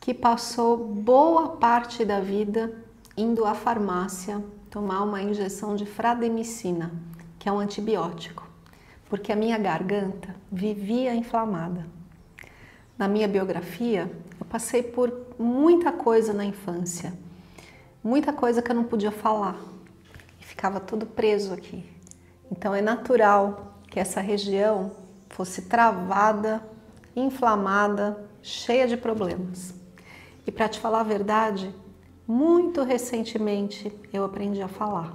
que passou boa parte da vida indo à farmácia tomar uma injeção de frademicina, que é um antibiótico, porque a minha garganta vivia inflamada. Na minha biografia, eu passei por muita coisa na infância, muita coisa que eu não podia falar e ficava tudo preso aqui. Então é natural que essa região fosse travada, inflamada, cheia de problemas. E para te falar a verdade, muito recentemente eu aprendi a falar.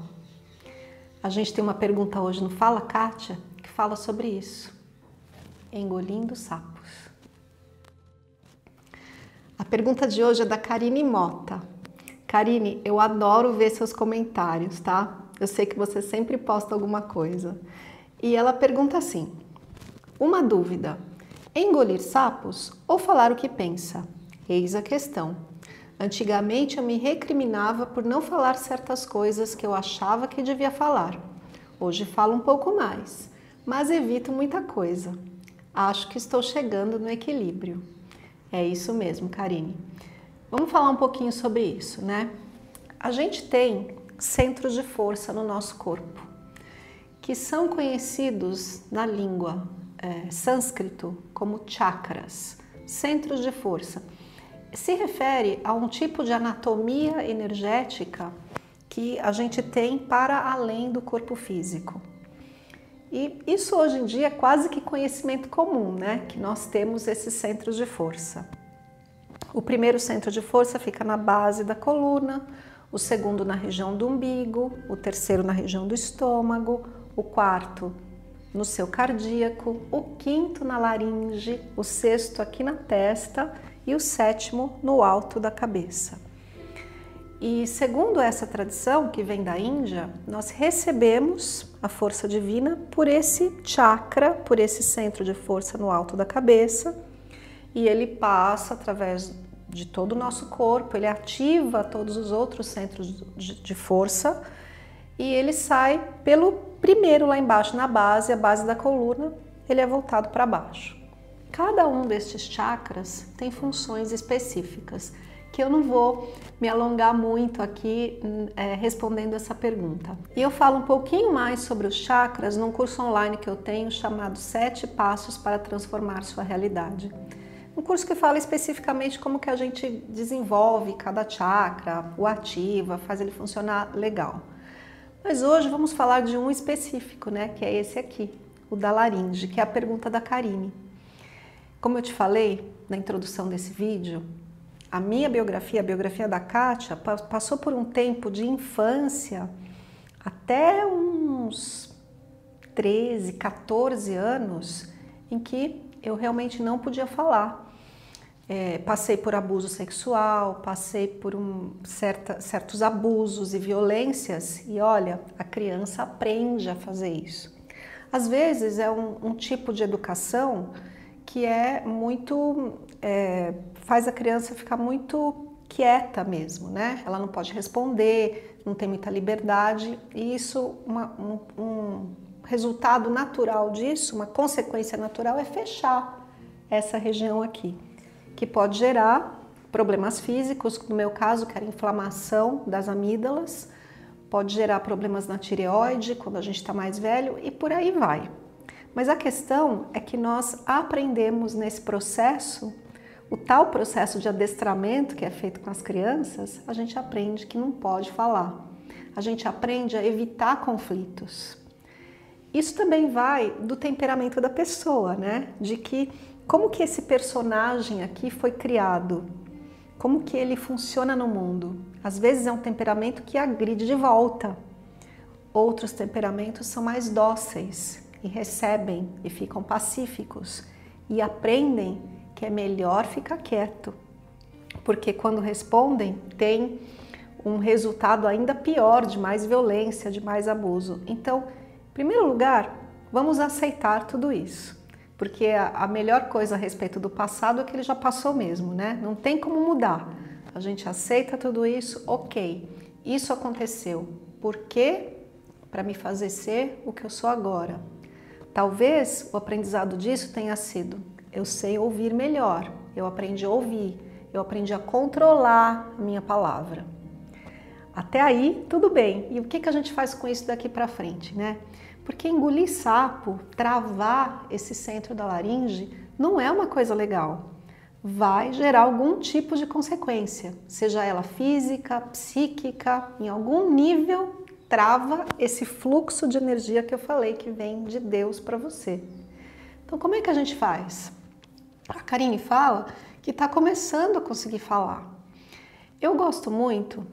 A gente tem uma pergunta hoje no Fala Kátia que fala sobre isso. Engolindo sapos. A pergunta de hoje é da Karine Mota. Karine, eu adoro ver seus comentários, tá? Eu sei que você sempre posta alguma coisa. E ela pergunta assim: Uma dúvida: engolir sapos ou falar o que pensa? Eis a questão. Antigamente eu me recriminava por não falar certas coisas que eu achava que devia falar. Hoje falo um pouco mais, mas evito muita coisa. Acho que estou chegando no equilíbrio. É isso mesmo, Karine. Vamos falar um pouquinho sobre isso, né? A gente tem centros de força no nosso corpo, que são conhecidos na língua é, sânscrito como chakras, centros de força se refere a um tipo de anatomia energética que a gente tem para além do corpo físico. E isso hoje em dia é quase que conhecimento comum, né? Que nós temos esses centros de força. O primeiro centro de força fica na base da coluna, o segundo na região do umbigo, o terceiro na região do estômago, o quarto no seu cardíaco, o quinto na laringe, o sexto aqui na testa e o sétimo no alto da cabeça. E segundo essa tradição que vem da Índia, nós recebemos a força divina por esse chakra, por esse centro de força no alto da cabeça, e ele passa através de todo o nosso corpo, ele ativa todos os outros centros de força e ele sai pelo primeiro lá embaixo na base, a base da coluna, ele é voltado para baixo. Cada um destes chakras tem funções específicas que eu não vou me alongar muito aqui é, respondendo essa pergunta. E eu falo um pouquinho mais sobre os chakras num curso online que eu tenho chamado Sete Passos para Transformar Sua Realidade. Um curso que fala especificamente como que a gente desenvolve cada chakra, o ativa, faz ele funcionar legal. Mas hoje vamos falar de um específico, né, que é esse aqui, o da laringe, que é a pergunta da Karine. Como eu te falei na introdução desse vídeo, a minha biografia, a biografia da Kátia, passou por um tempo de infância até uns 13, 14 anos em que eu realmente não podia falar. É, passei por abuso sexual, passei por um, certa, certos abusos e violências, e olha, a criança aprende a fazer isso. Às vezes é um, um tipo de educação que é muito. É, faz a criança ficar muito quieta mesmo, né? Ela não pode responder, não tem muita liberdade, e isso, uma, um, um resultado natural disso, uma consequência natural é fechar essa região aqui, que pode gerar problemas físicos, no meu caso, que era inflamação das amígdalas, pode gerar problemas na tireoide quando a gente está mais velho e por aí vai. Mas a questão é que nós aprendemos nesse processo, o tal processo de adestramento que é feito com as crianças, a gente aprende que não pode falar. A gente aprende a evitar conflitos. Isso também vai do temperamento da pessoa, né? De que como que esse personagem aqui foi criado? Como que ele funciona no mundo? Às vezes é um temperamento que agride de volta. Outros temperamentos são mais dóceis, e recebem e ficam pacíficos e aprendem que é melhor ficar quieto, porque quando respondem, tem um resultado ainda pior, de mais violência, de mais abuso. Então, em primeiro lugar, vamos aceitar tudo isso, porque a melhor coisa a respeito do passado é que ele já passou mesmo, né? Não tem como mudar. A gente aceita tudo isso, ok, isso aconteceu. Por quê? Para me fazer ser o que eu sou agora. Talvez o aprendizado disso tenha sido: eu sei ouvir melhor, eu aprendi a ouvir, eu aprendi a controlar a minha palavra. Até aí, tudo bem. E o que, que a gente faz com isso daqui para frente, né? Porque engolir sapo, travar esse centro da laringe, não é uma coisa legal vai gerar algum tipo de consequência, seja ela física, psíquica, em algum nível trava esse fluxo de energia que eu falei que vem de Deus para você. Então, como é que a gente faz? A Karine fala que está começando a conseguir falar. Eu gosto muito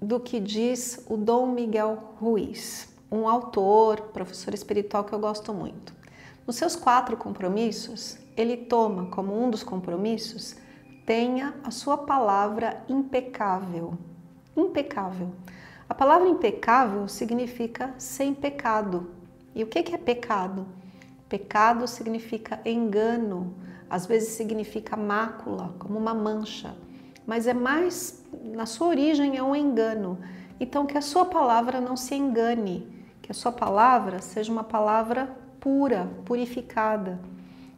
do que diz o Dom Miguel Ruiz, um autor, professor espiritual que eu gosto muito. Nos seus quatro compromissos, ele toma como um dos compromissos tenha a sua palavra impecável. Impecável. A palavra impecável significa sem pecado. E o que é pecado? Pecado significa engano, às vezes significa mácula, como uma mancha, mas é mais, na sua origem, é um engano. Então, que a sua palavra não se engane, que a sua palavra seja uma palavra pura, purificada.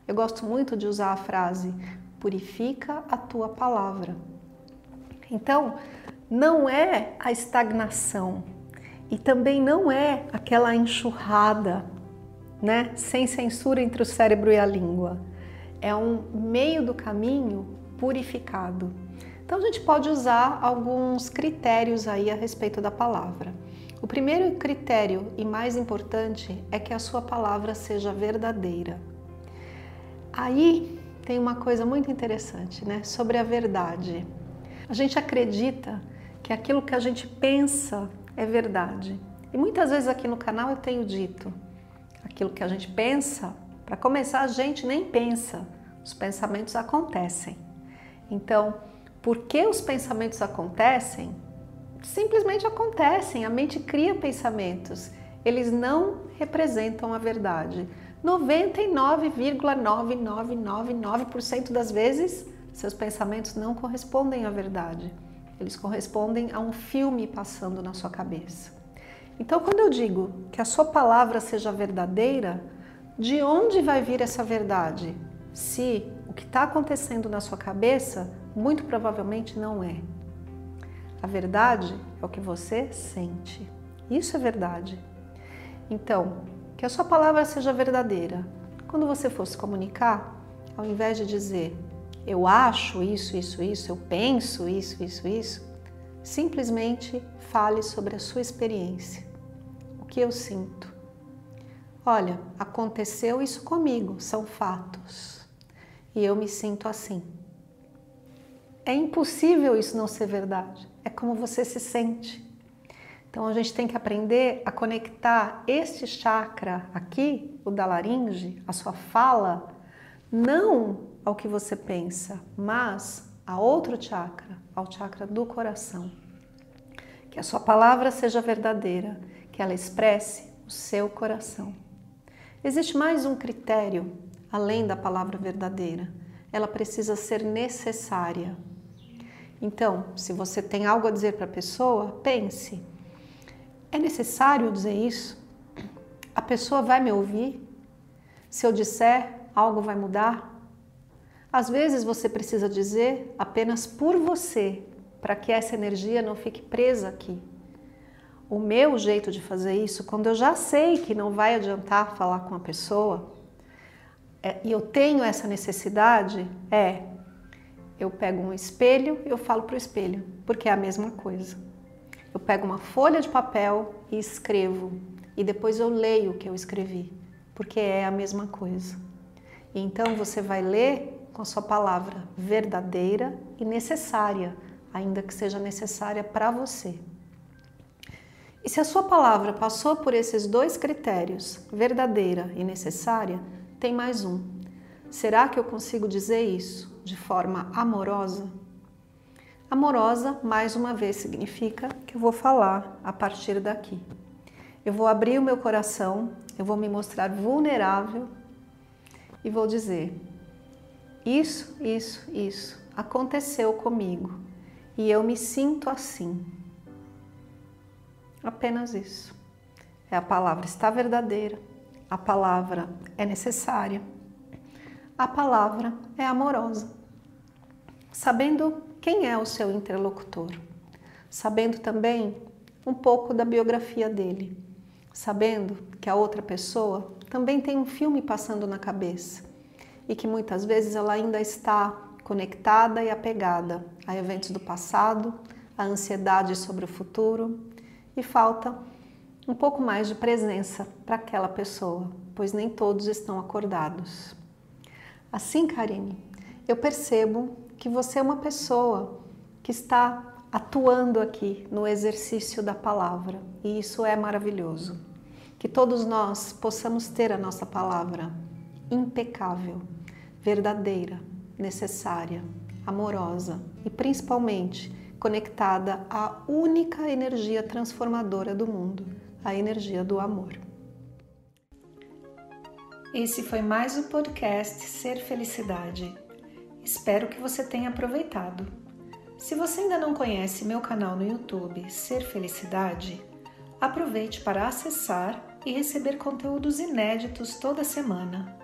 Eu gosto muito de usar a frase purifica a tua palavra. Então, não é a estagnação e também não é aquela enxurrada, né, sem censura entre o cérebro e a língua. É um meio do caminho purificado. Então a gente pode usar alguns critérios aí a respeito da palavra. O primeiro critério e mais importante é que a sua palavra seja verdadeira. Aí tem uma coisa muito interessante, né? Sobre a verdade. A gente acredita que aquilo que a gente pensa é verdade. E muitas vezes aqui no canal eu tenho dito, aquilo que a gente pensa, para começar, a gente nem pensa, os pensamentos acontecem. Então, por que os pensamentos acontecem? Simplesmente acontecem, a mente cria pensamentos, eles não representam a verdade. 99,9999% das vezes, seus pensamentos não correspondem à verdade. Eles correspondem a um filme passando na sua cabeça. Então, quando eu digo que a sua palavra seja verdadeira, de onde vai vir essa verdade? Se o que está acontecendo na sua cabeça, muito provavelmente não é. A verdade é o que você sente. Isso é verdade. Então, que a sua palavra seja verdadeira. Quando você for se comunicar, ao invés de dizer eu acho isso, isso, isso, eu penso isso, isso, isso, simplesmente fale sobre a sua experiência. O que eu sinto? Olha, aconteceu isso comigo, são fatos. E eu me sinto assim. É impossível isso não ser verdade. É como você se sente. Então a gente tem que aprender a conectar este chakra aqui, o da laringe, a sua fala, não ao que você pensa, mas a outro chakra, ao chakra do coração. Que a sua palavra seja verdadeira, que ela expresse o seu coração. Existe mais um critério além da palavra verdadeira. Ela precisa ser necessária. Então, se você tem algo a dizer para a pessoa, pense é necessário dizer isso? A pessoa vai me ouvir? Se eu disser, algo vai mudar? Às vezes você precisa dizer apenas por você, para que essa energia não fique presa aqui. O meu jeito de fazer isso, quando eu já sei que não vai adiantar falar com a pessoa, é, e eu tenho essa necessidade, é eu pego um espelho e eu falo para o espelho, porque é a mesma coisa. Eu pego uma folha de papel e escrevo, e depois eu leio o que eu escrevi, porque é a mesma coisa. Então você vai ler com a sua palavra verdadeira e necessária, ainda que seja necessária para você. E se a sua palavra passou por esses dois critérios, verdadeira e necessária, tem mais um. Será que eu consigo dizer isso de forma amorosa? Amorosa, mais uma vez, significa que eu vou falar a partir daqui. Eu vou abrir o meu coração, eu vou me mostrar vulnerável e vou dizer: Isso, isso, isso aconteceu comigo e eu me sinto assim. Apenas isso. É a palavra está verdadeira, a palavra é necessária, a palavra é amorosa. Sabendo quem é o seu interlocutor, sabendo também um pouco da biografia dele, sabendo que a outra pessoa também tem um filme passando na cabeça e que muitas vezes ela ainda está conectada e apegada a eventos do passado, a ansiedade sobre o futuro e falta um pouco mais de presença para aquela pessoa, pois nem todos estão acordados. Assim, Karine, eu percebo que você é uma pessoa que está atuando aqui no exercício da palavra e isso é maravilhoso. Que todos nós possamos ter a nossa palavra impecável, verdadeira, necessária, amorosa e principalmente conectada à única energia transformadora do mundo, a energia do amor. Esse foi mais o podcast Ser Felicidade. Espero que você tenha aproveitado. Se você ainda não conhece meu canal no YouTube Ser Felicidade, aproveite para acessar e receber conteúdos inéditos toda semana.